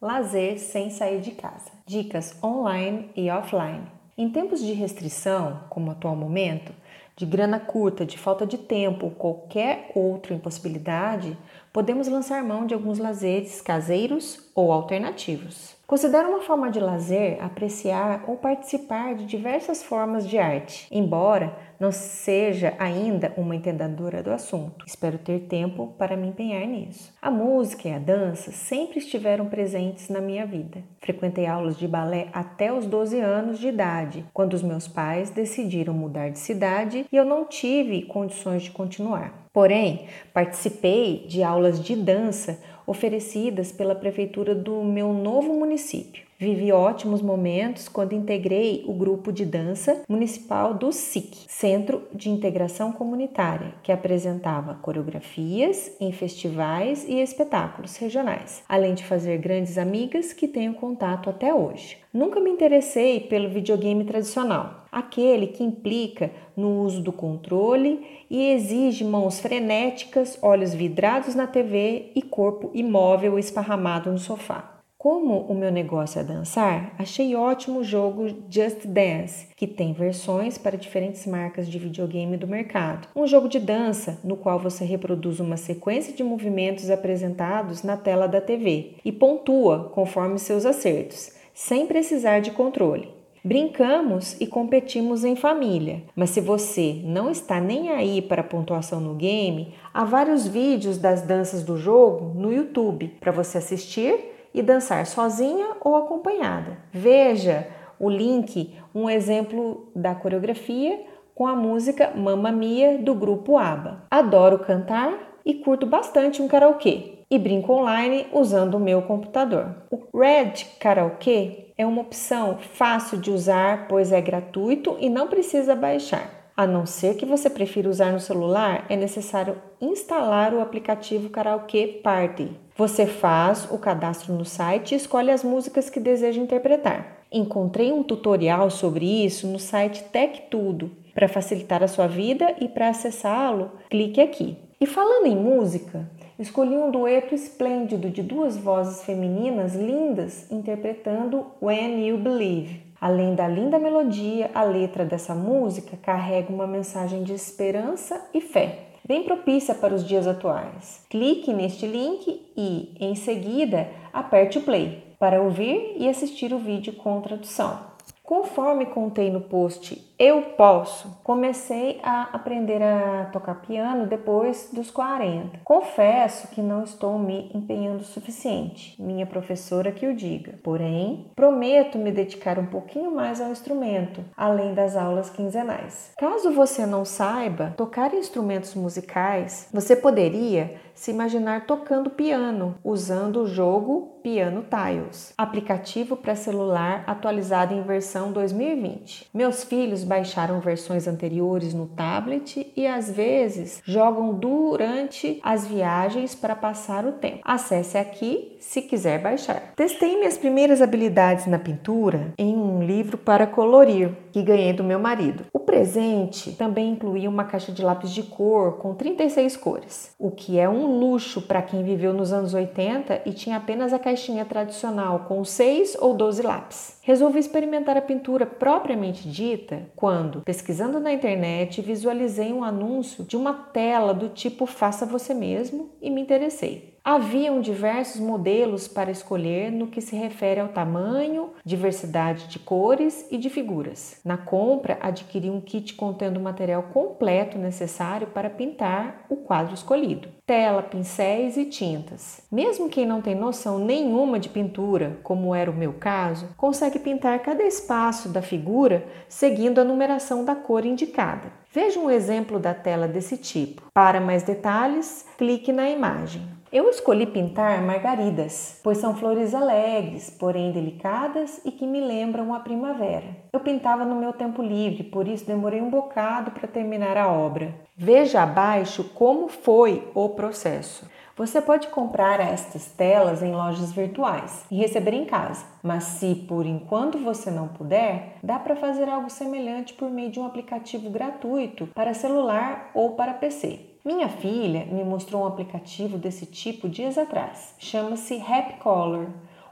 Lazer sem sair de casa. Dicas online e offline. Em tempos de restrição, como o atual momento, de grana curta, de falta de tempo ou qualquer outra impossibilidade, podemos lançar mão de alguns lazeres caseiros ou alternativos. Considero uma forma de lazer apreciar ou participar de diversas formas de arte, embora não seja ainda uma entendedora do assunto. Espero ter tempo para me empenhar nisso. A música e a dança sempre estiveram presentes na minha vida. Frequentei aulas de balé até os 12 anos de idade, quando os meus pais decidiram mudar de cidade e eu não tive condições de continuar. Porém, participei de aulas de dança oferecidas pela prefeitura do meu novo município. Vivi ótimos momentos quando integrei o grupo de dança municipal do SIC, Centro de Integração Comunitária, que apresentava coreografias em festivais e espetáculos regionais, além de fazer grandes amigas que tenho contato até hoje. Nunca me interessei pelo videogame tradicional, aquele que implica no uso do controle e exige mãos frenéticas, olhos vidrados na TV e corpo imóvel esparramado no sofá. Como o meu negócio é dançar, achei ótimo o jogo Just Dance, que tem versões para diferentes marcas de videogame do mercado. Um jogo de dança no qual você reproduz uma sequência de movimentos apresentados na tela da TV e pontua conforme seus acertos, sem precisar de controle. Brincamos e competimos em família, mas se você não está nem aí para pontuação no game, há vários vídeos das danças do jogo no YouTube para você assistir e dançar sozinha ou acompanhada. Veja o link, um exemplo da coreografia com a música Mamma Mia do grupo ABBA. Adoro cantar e curto bastante um karaokê e brinco online usando o meu computador. O Red Karaoke é uma opção fácil de usar, pois é gratuito e não precisa baixar. A não ser que você prefira usar no celular, é necessário instalar o aplicativo Karaoke Party. Você faz o cadastro no site e escolhe as músicas que deseja interpretar. Encontrei um tutorial sobre isso no site Tech Tudo. Para facilitar a sua vida e para acessá-lo, clique aqui. E falando em música, escolhi um dueto esplêndido de duas vozes femininas lindas interpretando When You Believe. Além da linda melodia, a letra dessa música carrega uma mensagem de esperança e fé, bem propícia para os dias atuais. Clique neste link e, em seguida, aperte o play para ouvir e assistir o vídeo com tradução. Conforme contei no post Eu Posso, comecei a aprender a tocar piano depois dos 40. Confesso que não estou me empenhando o suficiente, minha professora que o diga. Porém, prometo me dedicar um pouquinho mais ao instrumento, além das aulas quinzenais. Caso você não saiba tocar instrumentos musicais, você poderia se imaginar tocando piano usando o jogo Piano Tiles, aplicativo para celular atualizado em versão 2020. Meus filhos baixaram versões anteriores no tablet e às vezes jogam durante as viagens para passar o tempo. Acesse aqui se quiser baixar. Testei minhas primeiras habilidades na pintura em um livro para colorir que ganhei do meu marido. O presente também incluía uma caixa de lápis de cor com 36 cores, o que é um luxo para quem viveu nos anos 80 e tinha apenas a caixinha tradicional com 6 ou 12 lápis. Resolvi experimentar a pintura propriamente dita quando, pesquisando na internet, visualizei um anúncio de uma tela do tipo Faça você mesmo e me interessei. Haviam diversos modelos para escolher no que se refere ao tamanho, diversidade de cores e de figuras. Na compra, adquiri um kit contendo o material completo necessário para pintar o quadro escolhido: tela, pincéis e tintas. Mesmo quem não tem noção nenhuma de pintura, como era o meu caso, consegue pintar cada espaço da figura seguindo a numeração da cor indicada. Veja um exemplo da tela desse tipo. Para mais detalhes, clique na imagem. Eu escolhi pintar margaridas, pois são flores alegres, porém delicadas e que me lembram a primavera. Eu pintava no meu tempo livre, por isso demorei um bocado para terminar a obra. Veja abaixo como foi o processo. Você pode comprar estas telas em lojas virtuais e receber em casa, mas se por enquanto você não puder, dá para fazer algo semelhante por meio de um aplicativo gratuito para celular ou para PC. Minha filha me mostrou um aplicativo desse tipo dias atrás. Chama-se Happy Color.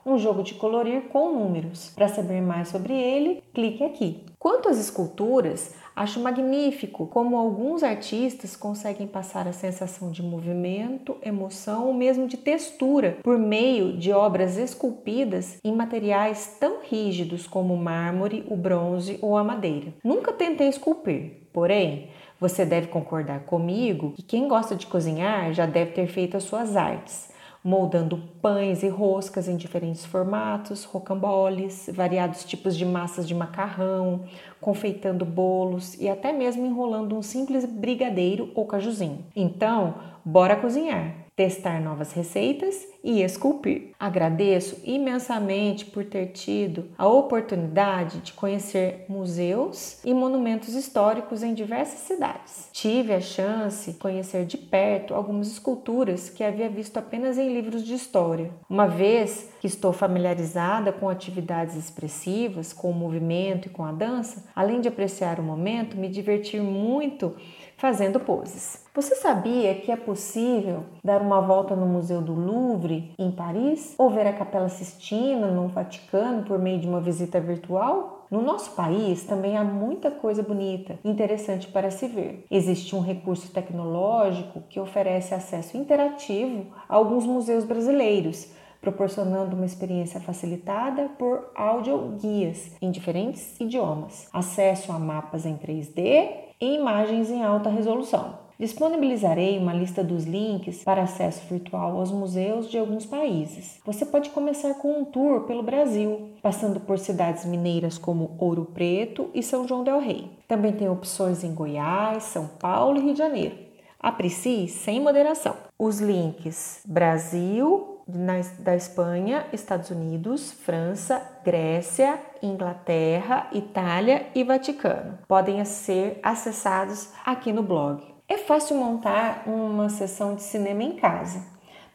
um jogo de colorir com números. Para saber mais sobre ele, clique aqui. Quanto às esculturas, acho magnífico como alguns artistas conseguem passar a sensação de movimento, emoção ou mesmo de textura por meio de obras esculpidas em materiais tão rígidos como o mármore, o bronze ou a madeira. Nunca tentei esculpir, porém, você deve concordar comigo que quem gosta de cozinhar já deve ter feito as suas artes moldando pães e roscas em diferentes formatos, rocamboles, variados tipos de massas de macarrão, confeitando bolos e até mesmo enrolando um simples brigadeiro ou cajuzinho. Então, bora cozinhar! testar novas receitas e esculpir. Agradeço imensamente por ter tido a oportunidade de conhecer museus e monumentos históricos em diversas cidades. Tive a chance de conhecer de perto algumas esculturas que havia visto apenas em livros de história. Uma vez que estou familiarizada com atividades expressivas, com o movimento e com a dança, além de apreciar o momento, me divertir muito fazendo poses. Você sabia que é possível dar uma volta no Museu do Louvre, em Paris, ou ver a Capela Sistina no Vaticano por meio de uma visita virtual? No nosso país também há muita coisa bonita, interessante para se ver. Existe um recurso tecnológico que oferece acesso interativo a alguns museus brasileiros, proporcionando uma experiência facilitada por audioguias em diferentes idiomas, acesso a mapas em 3D e imagens em alta resolução. Disponibilizarei uma lista dos links para acesso virtual aos museus de alguns países. Você pode começar com um tour pelo Brasil, passando por cidades mineiras como Ouro Preto e São João del Rei. Também tem opções em Goiás, São Paulo e Rio de Janeiro. Aprecie sem moderação. Os links Brasil, na, da Espanha, Estados Unidos, França, Grécia, Inglaterra, Itália e Vaticano. Podem ser acessados aqui no blog. Fácil montar uma sessão de cinema em casa.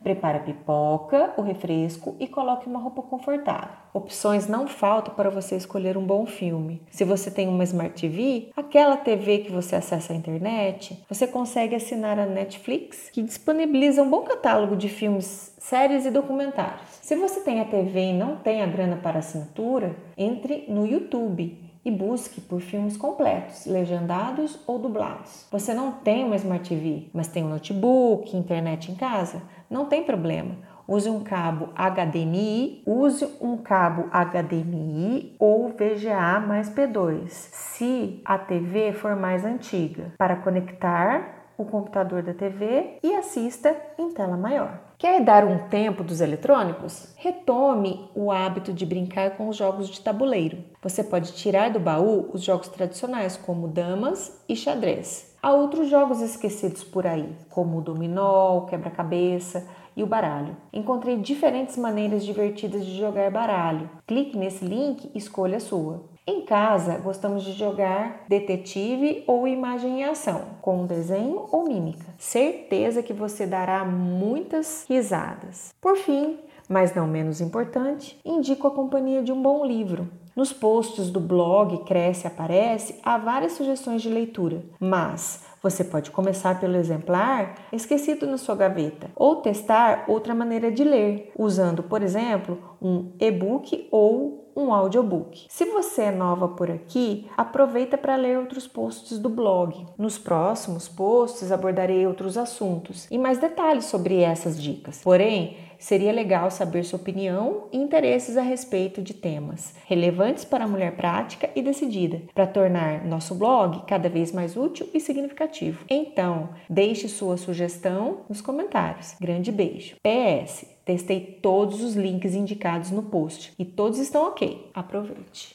Prepare a pipoca, o refresco e coloque uma roupa confortável. Opções não faltam para você escolher um bom filme. Se você tem uma Smart TV, aquela TV que você acessa a internet, você consegue assinar a Netflix, que disponibiliza um bom catálogo de filmes, séries e documentários. Se você tem a TV e não tem a grana para assinatura, entre no YouTube e busque por filmes completos, legendados ou dublados. Você não tem uma Smart TV, mas tem um notebook, internet em casa? Não tem problema. Use um cabo HDMI, use um cabo HDMI ou VGA mais P2, se a TV for mais antiga, para conectar o computador da TV e assista em tela maior. Quer dar um tempo dos eletrônicos? Retome o hábito de brincar com os jogos de tabuleiro. Você pode tirar do baú os jogos tradicionais, como damas e xadrez. Há outros jogos esquecidos por aí, como o dominó, o quebra-cabeça e o baralho. Encontrei diferentes maneiras divertidas de jogar baralho. Clique nesse link e escolha a sua. Em casa, gostamos de jogar detetive ou imagem em ação, com desenho ou mímica. Certeza que você dará muitas risadas. Por fim, mas não menos importante, indico a companhia de um bom livro. Nos posts do blog Cresce Aparece há várias sugestões de leitura, mas você pode começar pelo exemplar esquecido na sua gaveta ou testar outra maneira de ler, usando, por exemplo, um e-book ou um audiobook. Se você é nova por aqui, aproveita para ler outros posts do blog. Nos próximos posts abordarei outros assuntos e mais detalhes sobre essas dicas. Porém, seria legal saber sua opinião e interesses a respeito de temas relevantes para a mulher prática e decidida, para tornar nosso blog cada vez mais útil e significativo. Então, deixe sua sugestão nos comentários. Grande beijo. PS Testei todos os links indicados no post e todos estão ok. Aproveite!